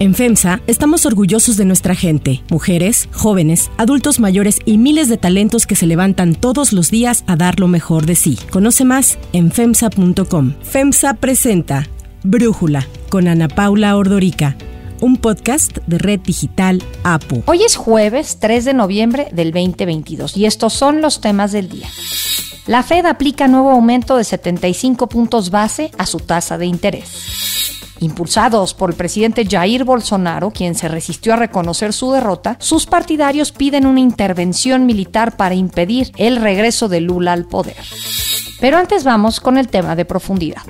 En FEMSA estamos orgullosos de nuestra gente, mujeres, jóvenes, adultos mayores y miles de talentos que se levantan todos los días a dar lo mejor de sí. Conoce más en FEMSA.com. FEMSA presenta Brújula con Ana Paula Ordorica un podcast de Red Digital APU. Hoy es jueves 3 de noviembre del 2022 y estos son los temas del día. La Fed aplica nuevo aumento de 75 puntos base a su tasa de interés. Impulsados por el presidente Jair Bolsonaro, quien se resistió a reconocer su derrota, sus partidarios piden una intervención militar para impedir el regreso de Lula al poder. Pero antes vamos con el tema de profundidad.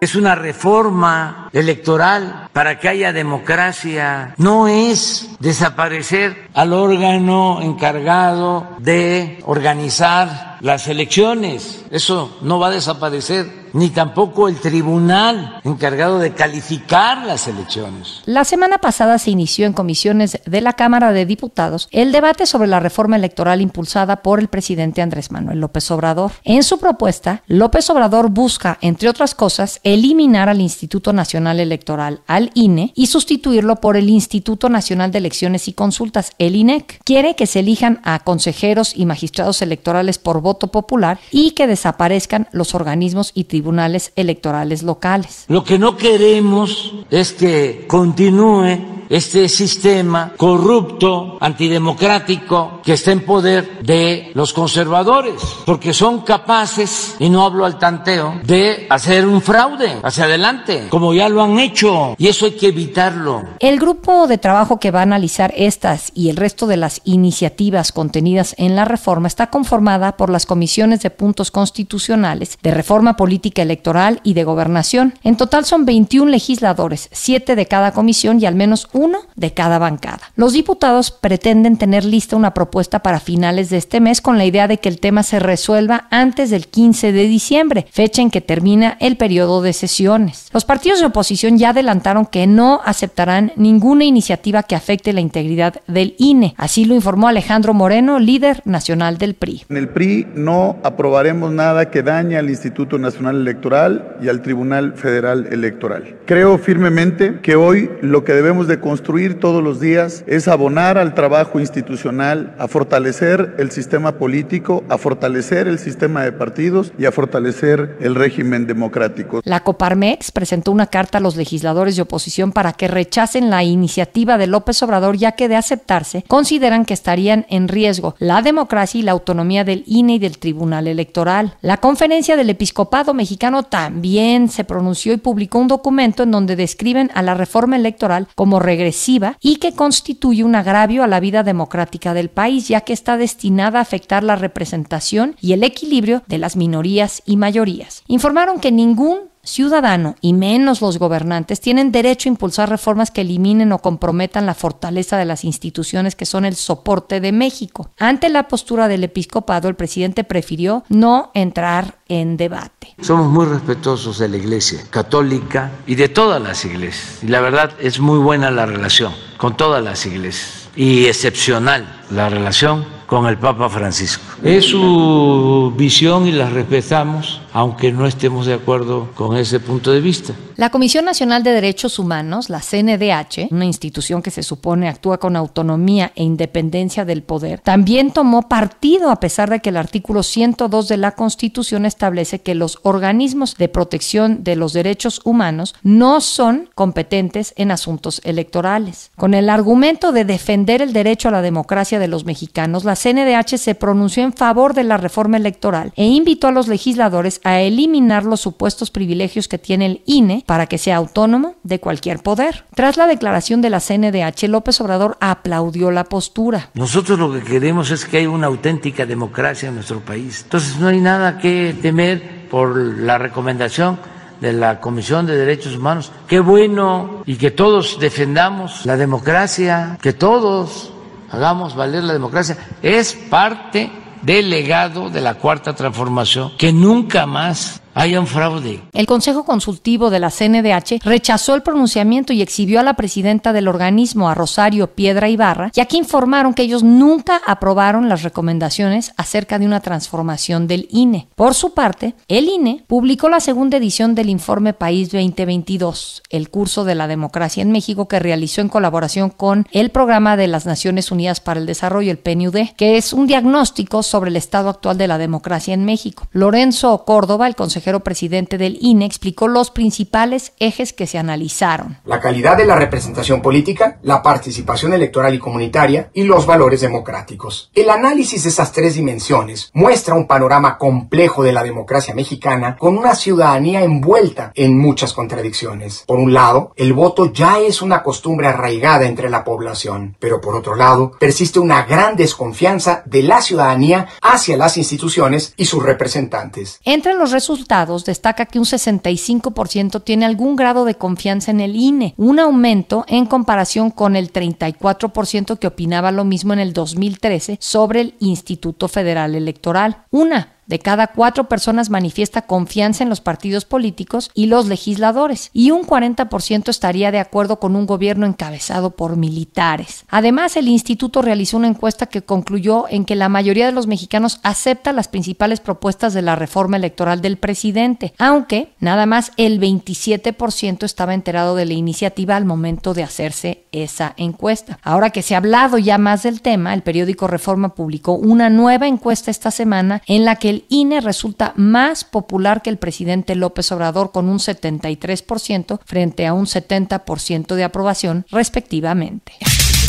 Es una reforma electoral para que haya democracia. No es desaparecer al órgano encargado de organizar las elecciones. Eso no va a desaparecer ni tampoco el tribunal encargado de calificar las elecciones. La semana pasada se inició en comisiones de la Cámara de Diputados el debate sobre la reforma electoral impulsada por el presidente Andrés Manuel López Obrador. En su propuesta, López Obrador busca, entre otras cosas, eliminar al Instituto Nacional Electoral, al INE, y sustituirlo por el Instituto Nacional de Elecciones y Consultas, el INEC. Quiere que se elijan a consejeros y magistrados electorales por voto popular y que desaparezcan los organismos y tribunales tribunales electorales locales. Lo que no queremos es que continúe este sistema corrupto, antidemocrático, que está en poder de los conservadores, porque son capaces, y no hablo al tanteo, de hacer un fraude hacia adelante, como ya lo han hecho, y eso hay que evitarlo. El grupo de trabajo que va a analizar estas y el resto de las iniciativas contenidas en la reforma está conformada por las comisiones de puntos constitucionales, de reforma política electoral y de gobernación. En total son 21 legisladores, 7 de cada comisión y al menos uno de cada bancada. Los diputados pretenden tener lista una propuesta para finales de este mes con la idea de que el tema se resuelva antes del 15 de diciembre, fecha en que termina el periodo de sesiones. Los partidos de oposición ya adelantaron que no aceptarán ninguna iniciativa que afecte la integridad del INE. Así lo informó Alejandro Moreno, líder nacional del PRI. En el PRI no aprobaremos nada que dañe al Instituto Nacional Electoral y al Tribunal Federal Electoral. Creo firmemente que hoy lo que debemos de construir todos los días es abonar al trabajo institucional, a fortalecer el sistema político, a fortalecer el sistema de partidos y a fortalecer el régimen democrático. La Coparmex presentó una carta a los legisladores de oposición para que rechacen la iniciativa de López Obrador, ya que de aceptarse consideran que estarían en riesgo la democracia y la autonomía del INE y del Tribunal Electoral. La Conferencia del Episcopado Mexicano también se pronunció y publicó un documento en donde describen a la reforma electoral como regresiva y que constituye un agravio a la vida democrática del país, ya que está destinada a afectar la representación y el equilibrio de las minorías y mayorías. Informaron que ningún ciudadano y menos los gobernantes tienen derecho a impulsar reformas que eliminen o comprometan la fortaleza de las instituciones que son el soporte de México. Ante la postura del episcopado, el presidente prefirió no entrar en debate. Somos muy respetuosos de la Iglesia católica y de todas las iglesias. Y la verdad es muy buena la relación con todas las iglesias y excepcional la relación con el Papa Francisco. Es su visión y la respetamos, aunque no estemos de acuerdo con ese punto de vista. La Comisión Nacional de Derechos Humanos, la CNDH, una institución que se supone actúa con autonomía e independencia del poder, también tomó partido a pesar de que el artículo 102 de la Constitución establece que los organismos de protección de los derechos humanos no son competentes en asuntos electorales. Con el argumento de defender el derecho a la democracia de los mexicanos, la CNDH se pronunció en favor de la reforma electoral e invitó a los legisladores a eliminar los supuestos privilegios que tiene el INE para que sea autónomo de cualquier poder. Tras la declaración de la CNDH, López Obrador aplaudió la postura. Nosotros lo que queremos es que haya una auténtica democracia en nuestro país. Entonces no hay nada que temer por la recomendación de la Comisión de Derechos Humanos. Qué bueno y que todos defendamos la democracia, que todos hagamos valer la democracia. Es parte del legado de la cuarta transformación que nunca más haya un fraude. El Consejo Consultivo de la CNDH rechazó el pronunciamiento y exhibió a la presidenta del organismo, a Rosario Piedra Ibarra, ya que informaron que ellos nunca aprobaron las recomendaciones acerca de una transformación del INE. Por su parte, el INE publicó la segunda edición del informe País 2022, el curso de la democracia en México que realizó en colaboración con el Programa de las Naciones Unidas para el Desarrollo, el PNUD, que es un diagnóstico sobre el estado actual de la democracia en México. Lorenzo Córdoba, el consejero presidente del INE, explicó los principales ejes que se analizaron. La calidad de la representación política, la participación electoral y comunitaria y los valores democráticos. El análisis de esas tres dimensiones muestra un panorama complejo de la democracia mexicana con una ciudadanía envuelta en muchas contradicciones. Por un lado, el voto ya es una costumbre arraigada entre la población, pero por otro lado, persiste una gran desconfianza de la ciudadanía hacia las instituciones y sus representantes. Entre los resultados destaca que un 65% tiene algún grado de confianza en el INE, un aumento en comparación con el 34% que opinaba lo mismo en el 2013 sobre el Instituto Federal Electoral. Una de cada cuatro personas manifiesta confianza en los partidos políticos y los legisladores, y un 40% estaría de acuerdo con un gobierno encabezado por militares. Además, el instituto realizó una encuesta que concluyó en que la mayoría de los mexicanos acepta las principales propuestas de la reforma electoral del presidente, aunque nada más el 27% estaba enterado de la iniciativa al momento de hacerse esa encuesta. Ahora que se ha hablado ya más del tema, el periódico Reforma publicó una nueva encuesta esta semana en la que el INE resulta más popular que el presidente López Obrador con un 73% frente a un 70% de aprobación respectivamente.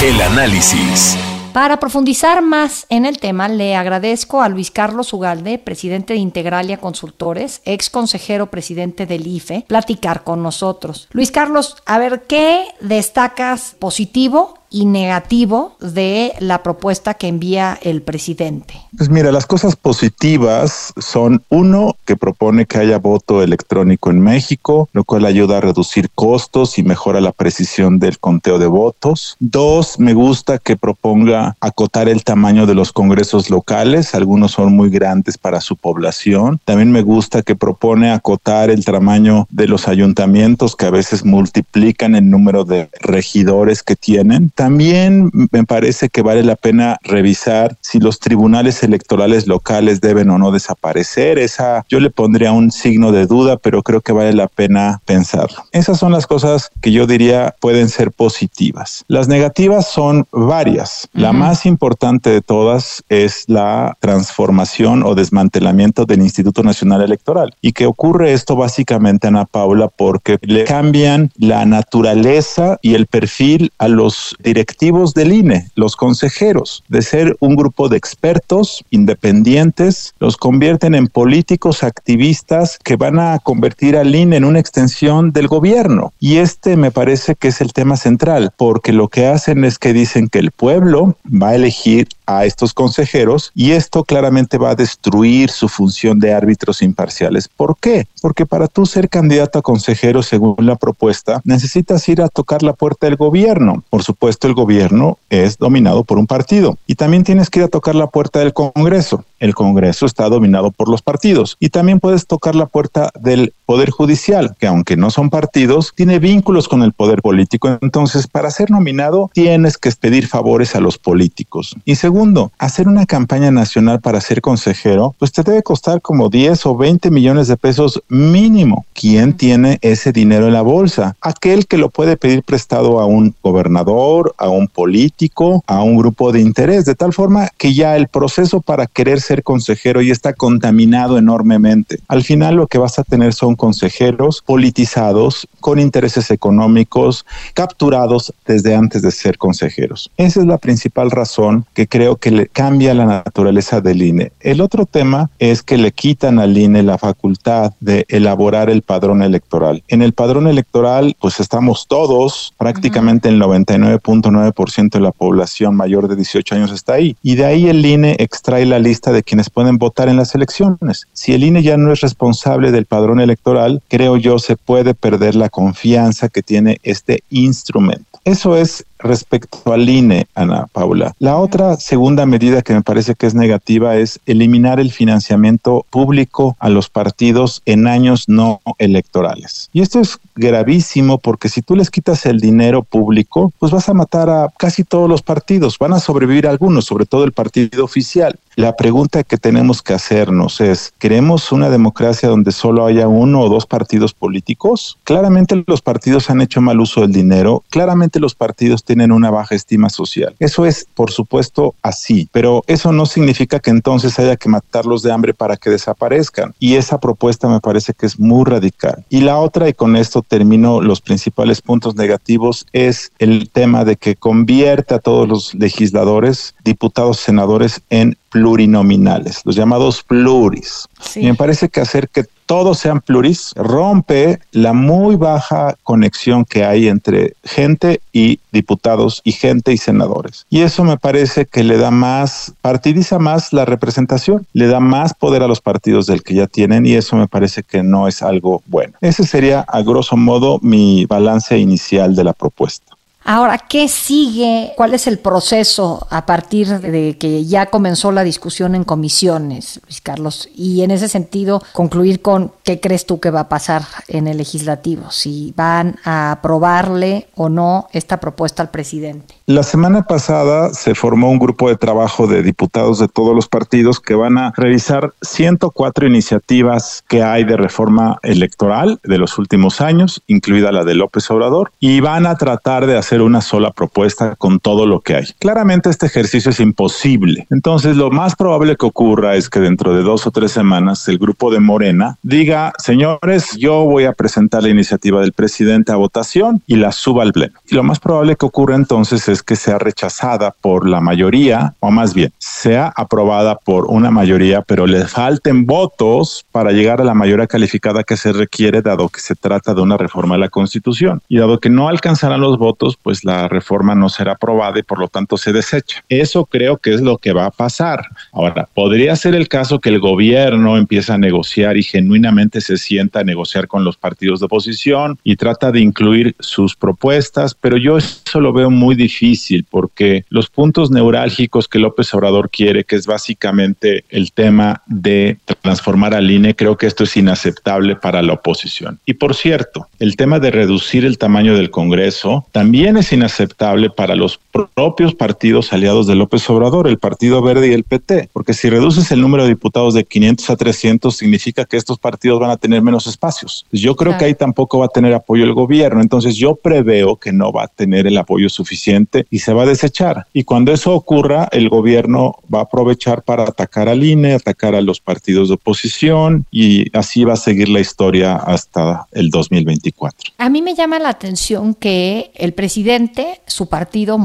El análisis. Para profundizar más en el tema, le agradezco a Luis Carlos Ugalde, presidente de Integralia Consultores, ex consejero presidente del IFE, platicar con nosotros. Luis Carlos, a ver, ¿qué destacas positivo y negativo de la propuesta que envía el presidente? Pues mira, las cosas positivas son uno, que propone que haya voto electrónico en México, lo cual ayuda a reducir costos y mejora la precisión del conteo de votos. Dos, me gusta que proponga acotar el tamaño de los congresos locales, algunos son muy grandes para su población. También me gusta que propone acotar el tamaño de los ayuntamientos que a veces multiplican el número de regidores que tienen. Me parece que vale la pena revisar si los tribunales electorales locales deben o no desaparecer. Esa yo le pondría un signo de duda, pero creo que vale la pena pensarlo. Esas son las cosas que yo diría pueden ser positivas. Las negativas son varias. La más importante de todas es la transformación o desmantelamiento del Instituto Nacional Electoral. Y que ocurre esto básicamente, Ana Paula, porque le cambian la naturaleza y el perfil a los directivos del INE, los consejeros, de ser un grupo de expertos independientes, los convierten en políticos activistas que van a convertir al INE en una extensión del gobierno. Y este me parece que es el tema central, porque lo que hacen es que dicen que el pueblo va a elegir a estos consejeros y esto claramente va a destruir su función de árbitros imparciales. ¿Por qué? Porque para tú ser candidato a consejero según la propuesta necesitas ir a tocar la puerta del gobierno. Por supuesto el gobierno es dominado por un partido y también tienes que ir a tocar la puerta del Congreso. El Congreso está dominado por los partidos y también puedes tocar la puerta del Poder Judicial, que aunque no son partidos, tiene vínculos con el poder político. Entonces, para ser nominado, tienes que pedir favores a los políticos. Y segundo, hacer una campaña nacional para ser consejero, pues te debe costar como 10 o 20 millones de pesos mínimo. ¿Quién tiene ese dinero en la bolsa? Aquel que lo puede pedir prestado a un gobernador, a un político, a un grupo de interés, de tal forma que ya el proceso para querer ser consejero ya está contaminado enormemente. Al final lo que vas a tener son consejeros politizados con intereses económicos capturados desde antes de ser consejeros. Esa es la principal razón que creo que le cambia la naturaleza del INE. El otro tema es que le quitan al INE la facultad de elaborar el padrón electoral. En el padrón electoral pues estamos todos, prácticamente el 99.9% de la población mayor de 18 años está ahí y de ahí el INE extrae la lista de quienes pueden votar en las elecciones. Si el INE ya no es responsable del padrón electoral, creo yo se puede perder la confianza que tiene este instrumento. Eso es respecto al INE, Ana Paula. La otra segunda medida que me parece que es negativa es eliminar el financiamiento público a los partidos en años no electorales. Y esto es gravísimo porque si tú les quitas el dinero público, pues vas a matar a casi todos los partidos, van a sobrevivir algunos, sobre todo el partido oficial. La pregunta que tenemos que hacernos es, ¿queremos una democracia donde solo haya uno o dos partidos políticos? Claramente los partidos han hecho mal uso del dinero, claramente los partidos tienen una baja estima social. Eso es, por supuesto, así, pero eso no significa que entonces haya que matarlos de hambre para que desaparezcan. Y esa propuesta me parece que es muy radical. Y la otra, y con esto termino los principales puntos negativos, es el tema de que convierte a todos los legisladores, diputados, senadores en plurinominales, los llamados pluris. Y me parece que hacer que todos sean pluris rompe la muy baja conexión que hay entre gente y diputados y gente y senadores. Y eso me parece que le da más, partidiza más la representación, le da más poder a los partidos del que ya tienen y eso me parece que no es algo bueno. Ese sería a grosso modo mi balance inicial de la propuesta. Ahora, ¿qué sigue? ¿Cuál es el proceso a partir de que ya comenzó la discusión en comisiones, Luis Carlos? Y en ese sentido, concluir con qué crees tú que va a pasar en el legislativo, si van a aprobarle o no esta propuesta al presidente. La semana pasada se formó un grupo de trabajo de diputados de todos los partidos que van a revisar 104 iniciativas que hay de reforma electoral de los últimos años, incluida la de López Obrador, y van a tratar de hacer una sola propuesta con todo lo que hay. Claramente este ejercicio es imposible. Entonces lo más probable que ocurra es que dentro de dos o tres semanas el grupo de Morena diga, señores, yo voy a presentar la iniciativa del presidente a votación y la suba al pleno. Y lo más probable que ocurra entonces es que sea rechazada por la mayoría, o más bien, sea aprobada por una mayoría, pero le falten votos para llegar a la mayoría calificada que se requiere, dado que se trata de una reforma de la Constitución. Y dado que no alcanzarán los votos, pues la reforma no será aprobada y por lo tanto se desecha. Eso creo que es lo que va a pasar. Ahora, podría ser el caso que el gobierno empiece a negociar y genuinamente se sienta a negociar con los partidos de oposición y trata de incluir sus propuestas, pero yo eso lo veo muy difícil porque los puntos neurálgicos que López Obrador quiere, que es básicamente el tema de transformar al INE, creo que esto es inaceptable para la oposición. Y por cierto, el tema de reducir el tamaño del Congreso también es inaceptable para los propios partidos aliados de López Obrador, el Partido Verde y el PT, porque si reduces el número de diputados de 500 a 300 significa que estos partidos van a tener menos espacios. Yo creo que ahí tampoco va a tener apoyo el gobierno, entonces yo preveo que no va a tener el apoyo suficiente y se va a desechar. Y cuando eso ocurra, el gobierno va a aprovechar para atacar al INE, atacar a los partidos de oposición y así va a seguir la historia hasta el 2024. A mí me llama la atención que el presidente su partido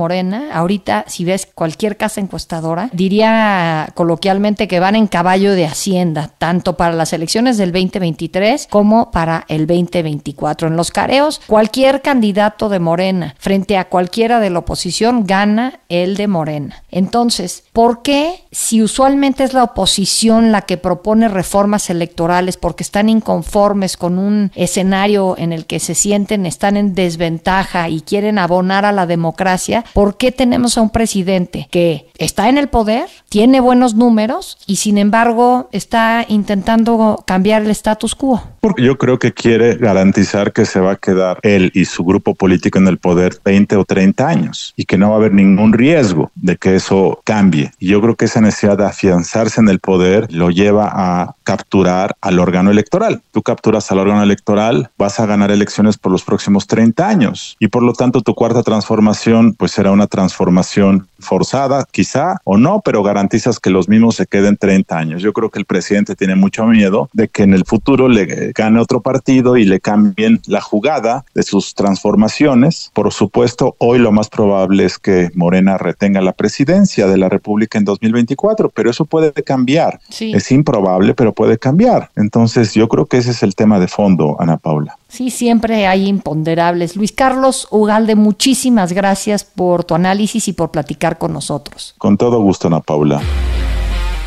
Ahorita si ves cualquier casa encuestadora, diría coloquialmente que van en caballo de hacienda, tanto para las elecciones del 2023 como para el 2024. En los careos, cualquier candidato de Morena frente a cualquiera de la oposición gana el de Morena. Entonces, ¿por qué si usualmente es la oposición la que propone reformas electorales porque están inconformes con un escenario en el que se sienten, están en desventaja y quieren abonar a la democracia, ¿por qué tenemos a un presidente que está en el poder, tiene buenos números y sin embargo está intentando cambiar el status quo? Porque yo creo que quiere garantizar que se va a quedar él y su grupo político en el poder 20 o 30 años y que no va a haber ningún riesgo de que eso cambie. Y yo creo que esa necesidad de afianzarse en el poder lo lleva a capturar al órgano electoral. Tú capturas al órgano electoral, vas a ganar elecciones por los próximos 30 años y por lo tanto tu cuarta transformación pues será una transformación forzada, quizá o no, pero garantizas que los mismos se queden 30 años. Yo creo que el presidente tiene mucho miedo de que en el futuro le gane otro partido y le cambien la jugada de sus transformaciones. Por supuesto, hoy lo más probable es que Morena retenga la presidencia de la República en 2024, pero eso puede cambiar. Es improbable, pero puede cambiar. Entonces, yo creo que ese es el tema de fondo, Ana Paula. Sí, siempre hay imponderables. Luis Carlos Ugalde, muchísimas gracias por tu análisis y por platicar con nosotros. Con todo gusto, Ana Paula.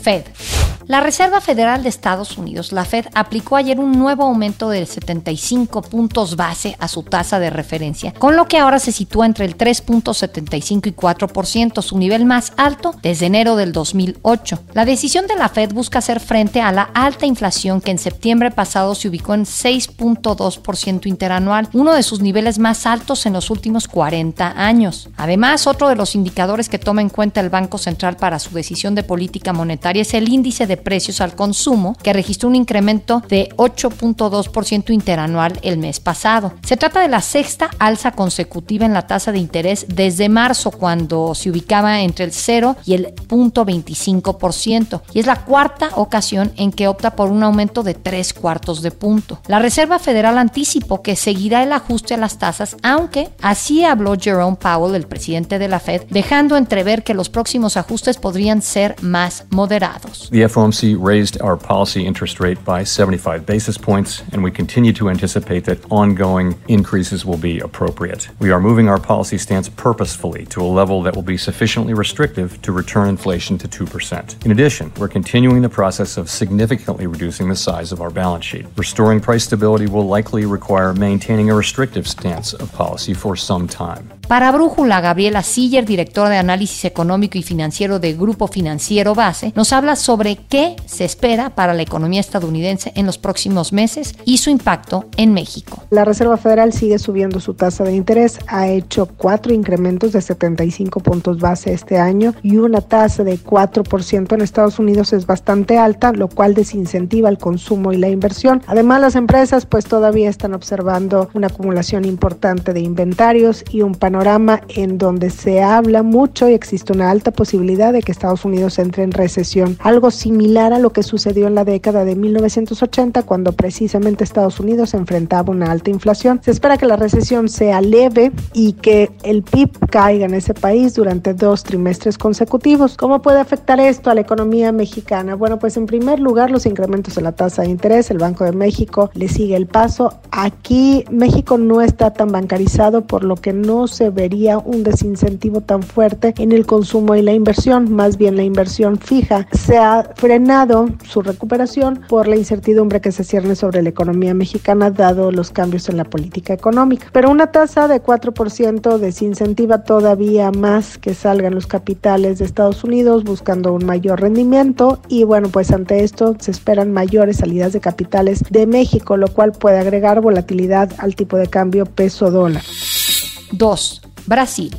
Fed. La Reserva Federal de Estados Unidos, la Fed, aplicó ayer un nuevo aumento de 75 puntos base a su tasa de referencia, con lo que ahora se sitúa entre el 3.75 y 4%, su nivel más alto desde enero del 2008. La decisión de la Fed busca hacer frente a la alta inflación que en septiembre pasado se ubicó en 6.2% interanual, uno de sus niveles más altos en los últimos 40 años. Además, otro de los indicadores que toma en cuenta el Banco Central para su decisión de política monetaria es el índice de precios al consumo, que registró un incremento de 8.2% interanual el mes pasado. Se trata de la sexta alza consecutiva en la tasa de interés desde marzo, cuando se ubicaba entre el 0 y el 0.25%, y es la cuarta ocasión en que opta por un aumento de 3 cuartos de punto. La Reserva Federal anticipó que seguirá el ajuste a las tasas, aunque así habló Jerome Powell, el presidente de la Fed, dejando entrever que los próximos ajustes podrían ser más moderados. FOMC raised our policy interest rate by 75 basis points, and we continue to anticipate that ongoing increases will be appropriate. We are moving our policy stance purposefully to a level that will be sufficiently restrictive to return inflation to 2%. In addition, we're continuing the process of significantly reducing the size of our balance sheet. Restoring price stability will likely require maintaining a restrictive stance of policy for some time. Para Brújula, Gabriela Siller, directora de análisis económico y financiero de Grupo Financiero Base, nos habla sobre qué se espera para la economía estadounidense en los próximos meses y su impacto en México. La Reserva Federal sigue subiendo su tasa de interés, ha hecho cuatro incrementos de 75 puntos base este año y una tasa de 4% en Estados Unidos es bastante alta, lo cual desincentiva el consumo y la inversión. Además, las empresas pues todavía están observando una acumulación importante de inventarios y un panorama en donde se habla mucho y existe una alta posibilidad de que Estados Unidos entre en recesión, algo similar a lo que sucedió en la década de 1980 cuando precisamente Estados Unidos enfrentaba una alta inflación. Se espera que la recesión sea leve y que el PIB caiga en ese país durante dos trimestres consecutivos. ¿Cómo puede afectar esto a la economía mexicana? Bueno, pues en primer lugar los incrementos de la tasa de interés, el Banco de México le sigue el paso. Aquí México no está tan bancarizado por lo que no se vería un desincentivo tan fuerte en el consumo y la inversión, más bien la inversión fija. Se ha frenado su recuperación por la incertidumbre que se cierne sobre la economía mexicana dado los cambios en la política económica. Pero una tasa de 4% desincentiva todavía más que salgan los capitales de Estados Unidos buscando un mayor rendimiento y bueno, pues ante esto se esperan mayores salidas de capitales de México, lo cual puede agregar volatilidad al tipo de cambio peso dólar. 2. Brasil.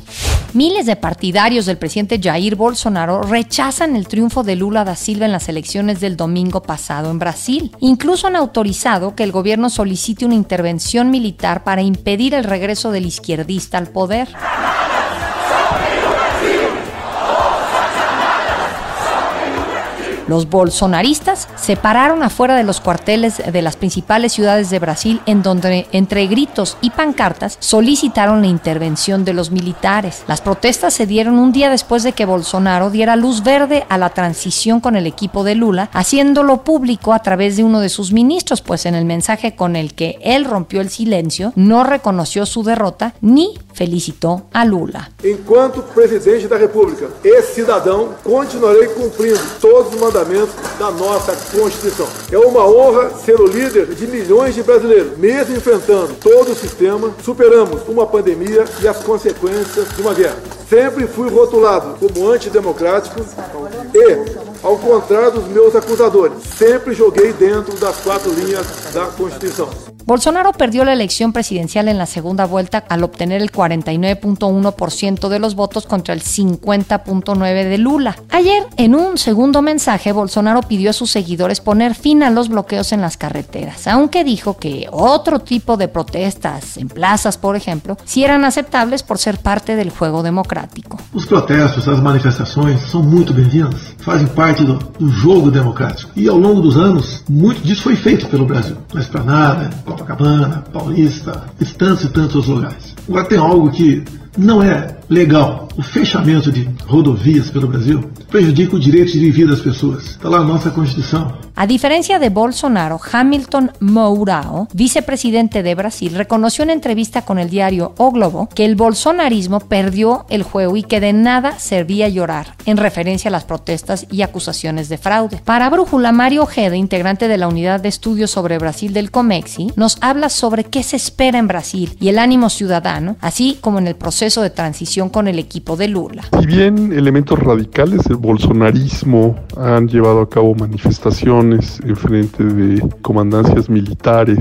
Miles de partidarios del presidente Jair Bolsonaro rechazan el triunfo de Lula da Silva en las elecciones del domingo pasado en Brasil. Incluso han autorizado que el gobierno solicite una intervención militar para impedir el regreso del izquierdista al poder. Los bolsonaristas se pararon afuera de los cuarteles de las principales ciudades de Brasil en donde entre gritos y pancartas solicitaron la intervención de los militares. Las protestas se dieron un día después de que Bolsonaro diera luz verde a la transición con el equipo de Lula, haciéndolo público a través de uno de sus ministros, pues en el mensaje con el que él rompió el silencio no reconoció su derrota ni felicitó a Lula. Enquanto presidente da República, esse cidadão continuarei cumprindo todos os da nossa Constituição. É uma honra ser o líder de milhões de brasileiros. Mesmo enfrentando todo o sistema, superamos uma pandemia e as consequências de uma guerra. Sempre fui rotulado como antidemocrático e, ao contrário dos meus acusadores, sempre joguei dentro das quatro linhas da Constituição. Bolsonaro perdió la elección presidencial en la segunda vuelta al obtener el 49.1% de los votos contra el 50.9% de Lula. Ayer, en un segundo mensaje, Bolsonaro pidió a sus seguidores poner fin a los bloqueos en las carreteras, aunque dijo que otro tipo de protestas en plazas, por ejemplo, sí eran aceptables por ser parte del juego democrático. Los protestos, las manifestaciones son muy bem-vindas, fazem parte do, do jogo democrático. E ao longo dos anos, muito disso foi feito pelo Brasil. Na Esplanada, Copacabana, Paulista e tantos e tantos lugares. Agora tem algo que não é legal. O fechamento de rodovias pelo Brasil prejudica o direito de viver das pessoas. Está lá a nossa Constituição. A diferencia de Bolsonaro, Hamilton Mourao, vicepresidente de Brasil, reconoció en entrevista con el diario O Globo que el bolsonarismo perdió el juego y que de nada servía llorar, en referencia a las protestas y acusaciones de fraude. Para Brújula, Mario Ojeda, integrante de la Unidad de Estudios sobre Brasil del COMEXI, nos habla sobre qué se espera en Brasil y el ánimo ciudadano, así como en el proceso de transición con el equipo de Lula. Si bien elementos radicales del bolsonarismo han llevado a cabo manifestaciones, en frente de comandancias militares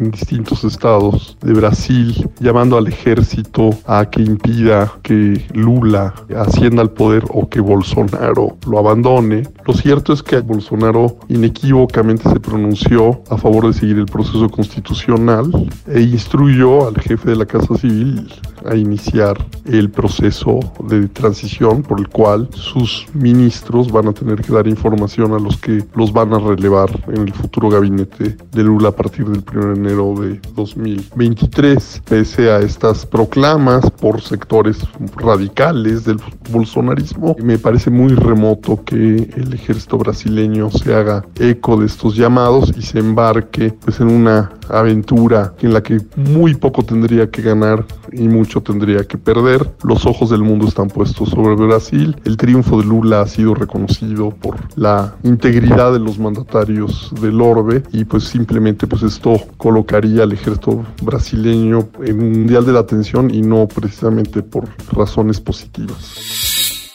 en distintos estados de Brasil, llamando al ejército a que impida que Lula ascienda al poder o que Bolsonaro lo abandone. Lo cierto es que Bolsonaro inequívocamente se pronunció a favor de seguir el proceso constitucional e instruyó al jefe de la Casa Civil a iniciar el proceso de transición por el cual sus ministros van a tener que dar información a los que los van a relevar en el futuro gabinete de Lula a partir del 1 de enero de 2023. Pese a estas proclamas por sectores radicales del bolsonarismo, me parece muy remoto que el ejército brasileño se haga eco de estos llamados y se embarque pues, en una aventura en la que muy poco tendría que ganar y mucho tendría que perder. Los ojos del mundo están puestos sobre Brasil. El triunfo de Lula ha sido reconocido por la integridad de los mandatarios del orbe y pues simplemente pues esto colocaría al ejército brasileño en un mundial de la atención y no precisamente por razones positivas.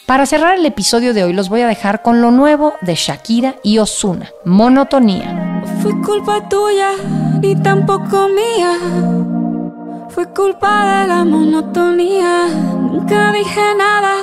Para cerrar el episodio de hoy los voy a dejar con lo nuevo de Shakira y Osuna, Monotonía. Fue culpa tuya ni tampoco mía. Fue culpa de la monotonía. Nunca dije nada,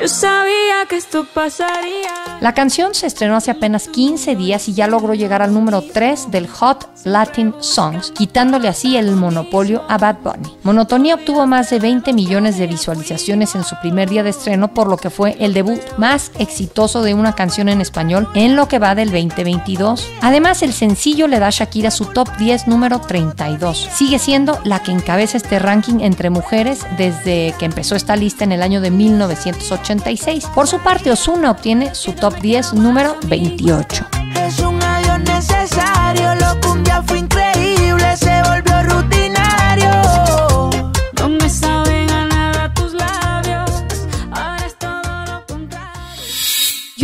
Yo sabía que esto pasaría. La canción se estrenó hace apenas 15 días y ya logró llegar al número 3 del Hot Latin Songs, quitándole así el monopolio a Bad Bunny. Monotonía obtuvo más de 20 millones de visualizaciones en su primer día de estreno, por lo que fue el debut más exitoso de una canción en español en lo que va del 2022. Además, el sencillo le da a Shakira su top 10 número 32. Sigue siendo la que encabeza este ranking entre mujeres desde que empezó esta lista en el año de 1980 por su parte, Osuna obtiene su top 10 número 28. Es un adiós necesario, lo cumbia fue